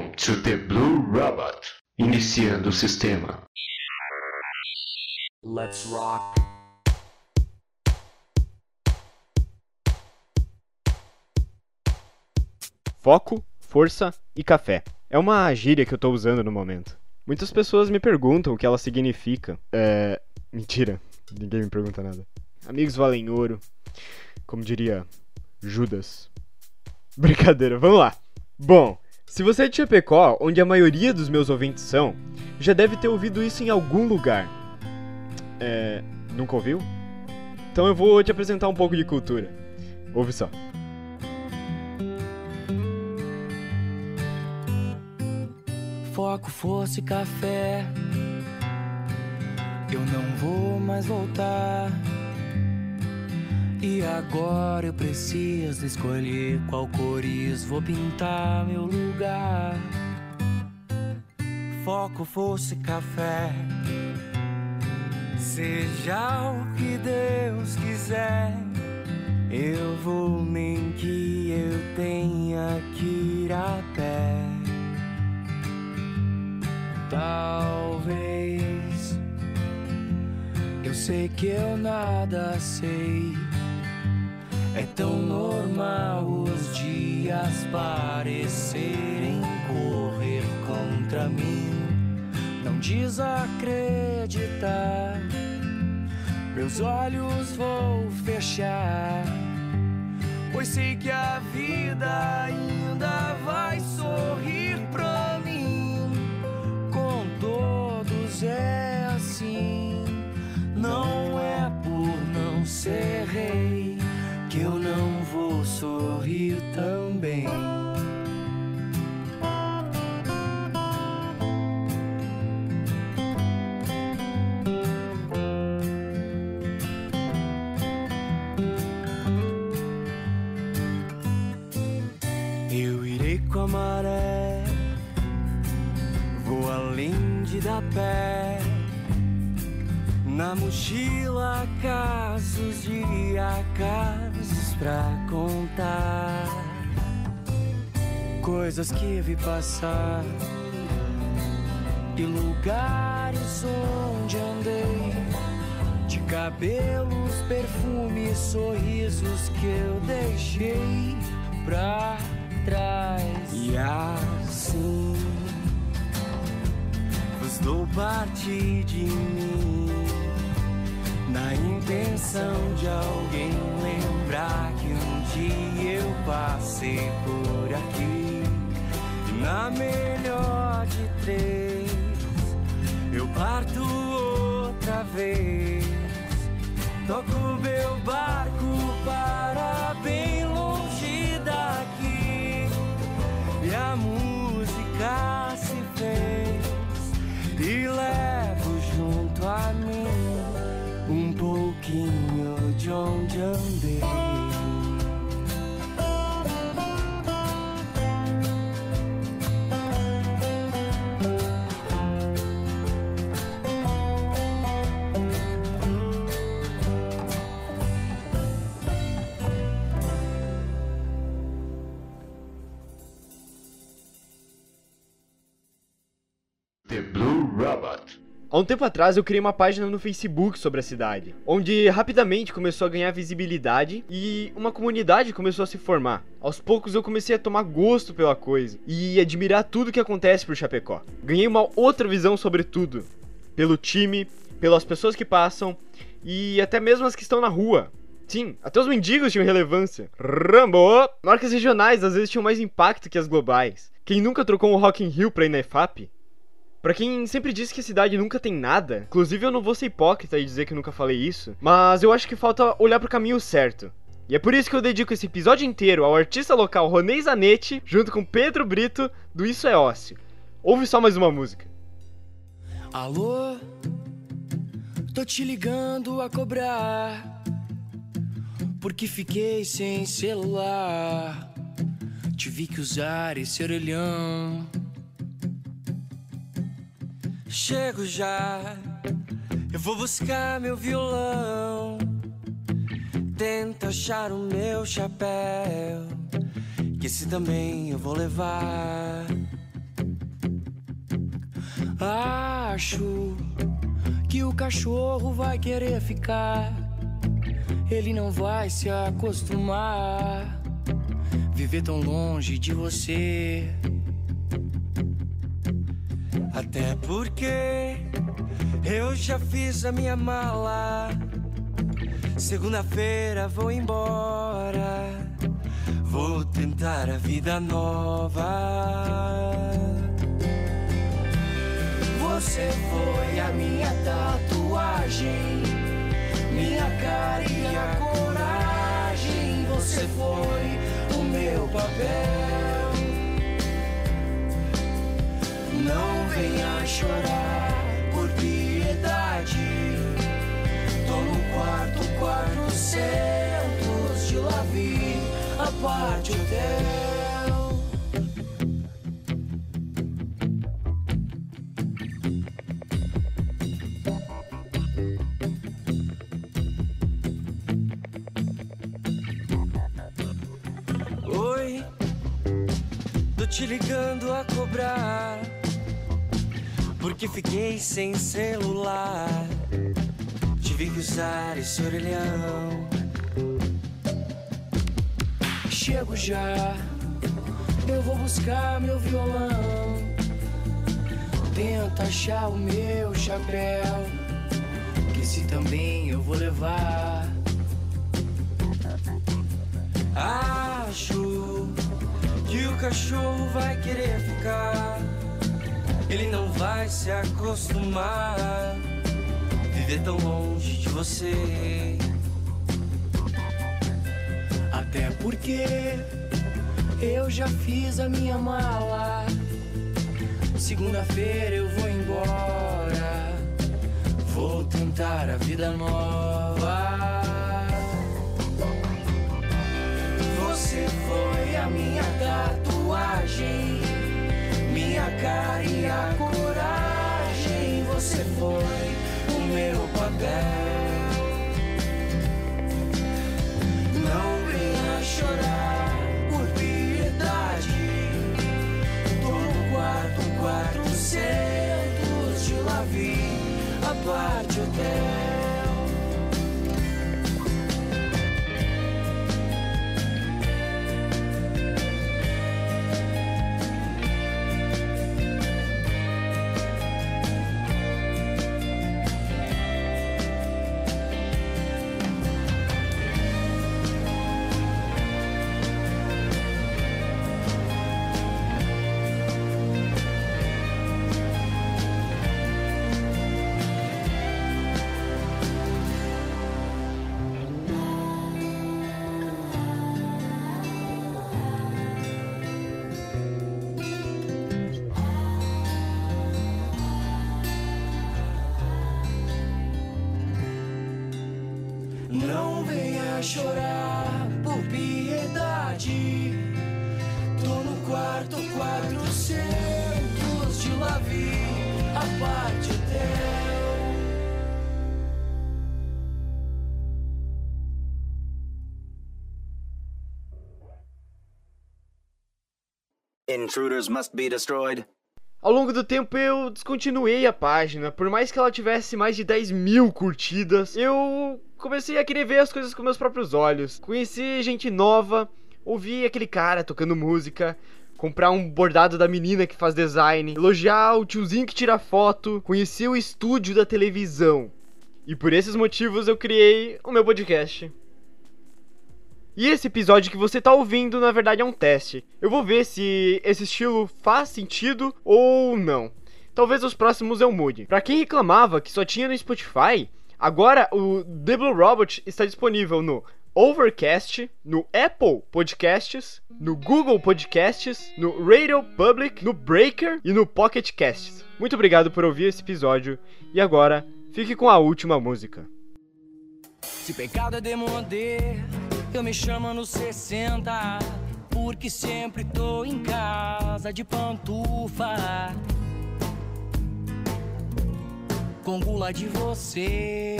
Welcome to the Blue Robot. Iniciando o sistema. Let's rock. Foco, força e café. É uma gíria que eu tô usando no momento. Muitas pessoas me perguntam o que ela significa. É. Mentira, ninguém me pergunta nada. Amigos valem ouro. Como diria Judas. Brincadeira, vamos lá. Bom, se você é de Chapecó, onde a maioria dos meus ouvintes são, já deve ter ouvido isso em algum lugar. É. Nunca ouviu? Então eu vou te apresentar um pouco de cultura. Ouve só. Foco, força e café. Eu não vou mais voltar. E agora eu preciso escolher qual cores vou pintar meu lugar. Foco, força e café. Seja o que Deus quiser, eu vou nem que eu tenha que ir a pé. Talvez eu sei que eu nada sei. É tão normal os dias parecerem correr contra mim. Não desacreditar, meus olhos vou fechar. Pois sei que a vida ainda vai sorrir pra mim. Com todos é assim. Não é por não ser sorrir também. Eu irei com a maré, vou além de dar pé. Na mochila, pra contar. Coisas que vi passar e lugares onde andei. De cabelos, perfumes, sorrisos que eu deixei pra trás. E assim vos dou parte de mim. Na intenção de alguém que eu passei por aqui. Na melhor de três, eu parto outra vez. Toco meu barco para Há um tempo atrás eu criei uma página no Facebook sobre a cidade, onde rapidamente começou a ganhar visibilidade e uma comunidade começou a se formar. Aos poucos eu comecei a tomar gosto pela coisa e admirar tudo que acontece por Chapecó. Ganhei uma outra visão sobre tudo, pelo time, pelas pessoas que passam e até mesmo as que estão na rua. Sim, até os mendigos tinham relevância. Rambo! Marcas regionais às vezes tinham mais impacto que as globais. Quem nunca trocou um Rock in Rio pra ir na EFAP? Pra quem sempre disse que cidade nunca tem nada, inclusive eu não vou ser hipócrita e dizer que nunca falei isso, mas eu acho que falta olhar pro caminho certo. E é por isso que eu dedico esse episódio inteiro ao artista local Ronei Zanetti, junto com Pedro Brito, do Isso é Ócio. Ouve só mais uma música. Alô? Tô te ligando a cobrar. Porque fiquei sem celular. Tive que usar esse orelhão. Chego já, eu vou buscar meu violão. Tenta achar o meu chapéu, que esse também eu vou levar. Acho que o cachorro vai querer ficar. Ele não vai se acostumar. Viver tão longe de você. Até porque eu já fiz a minha mala. Segunda-feira vou embora. Vou tentar a vida nova. Você foi a minha tatuagem, minha cara e a coragem. Você foi o meu papel. Venha chorar por piedade. Tô no quarto, quatrocentos de lá vi a parte hotel. Oi, tô te ligando a cobrar. Porque fiquei sem celular. Tive que usar esse orelhão. Chego já, eu vou buscar meu violão. Tenta achar o meu chapéu. Que se também eu vou levar. Acho que o cachorro vai querer ficar. Ele não vai se acostumar. Viver tão longe de você. Até porque eu já fiz a minha mala. Segunda-feira eu vou embora. Vou tentar a vida nova. Você foi a minha tatuagem, minha cara e a coragem. Você foi o meu papel. Intruders must be destroyed. Ao longo do tempo eu descontinuei a página, por mais que ela tivesse mais de 10 mil curtidas, eu comecei a querer ver as coisas com meus próprios olhos. Conheci gente nova, ouvi aquele cara tocando música, comprar um bordado da menina que faz design, elogiar o tiozinho que tira foto, conheci o estúdio da televisão. E por esses motivos eu criei o meu podcast. E esse episódio que você tá ouvindo, na verdade, é um teste. Eu vou ver se esse estilo faz sentido ou não. Talvez os próximos eu mude. Pra quem reclamava que só tinha no Spotify, agora o The Blue Robot está disponível no Overcast, no Apple Podcasts, no Google Podcasts, no Radio Public, no Breaker e no Pocket Casts. Muito obrigado por ouvir esse episódio e agora fique com a última música. Se pecado é demonder, eu me chamo no 60. Porque sempre tô em casa de pantufa. Com gula de você.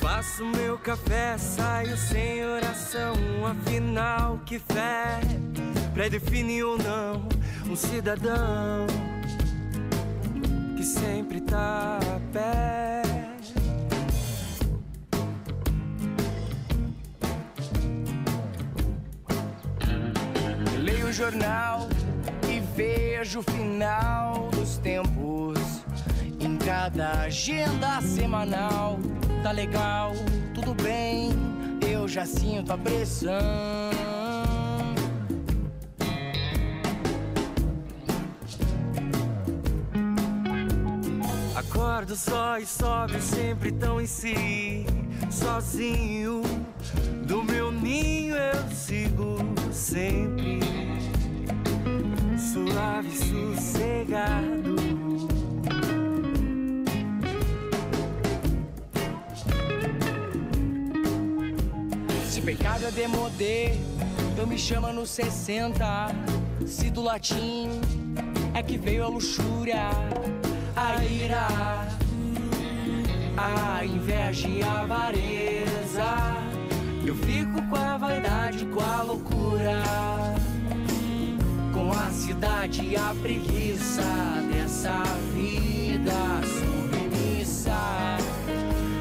Faço meu café, saio sem oração. Afinal, que fé pré-define ou não um cidadão que sempre tá a pé. Leio o jornal e vejo o final dos tempos em cada agenda semanal. Tá legal, tudo bem, eu já sinto a pressão. Acordo só e sobe sempre tão em si, sozinho. Do meu ninho eu sigo sempre, suave, sossegado. Se pecado é demodê, então me chama no 60. Se do latim é que veio a luxúria, a ira, a inveja e a avareza. Eu fico com a vaidade, com a loucura, com a cidade e a preguiça dessa vida submissa,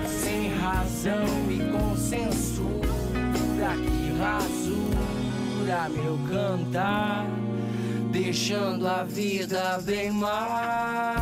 sem razão e com censura que rasura meu cantar, deixando a vida bem mais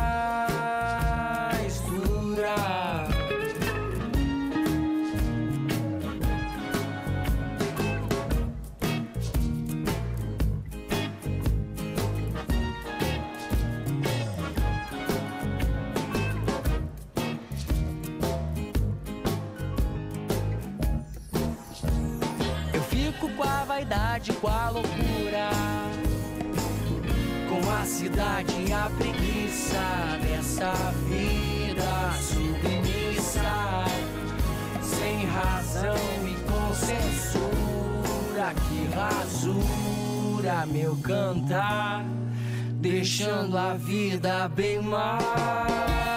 com a loucura, com a cidade e a preguiça dessa vida submissa, sem razão e com censura que rasura meu cantar, deixando a vida bem mais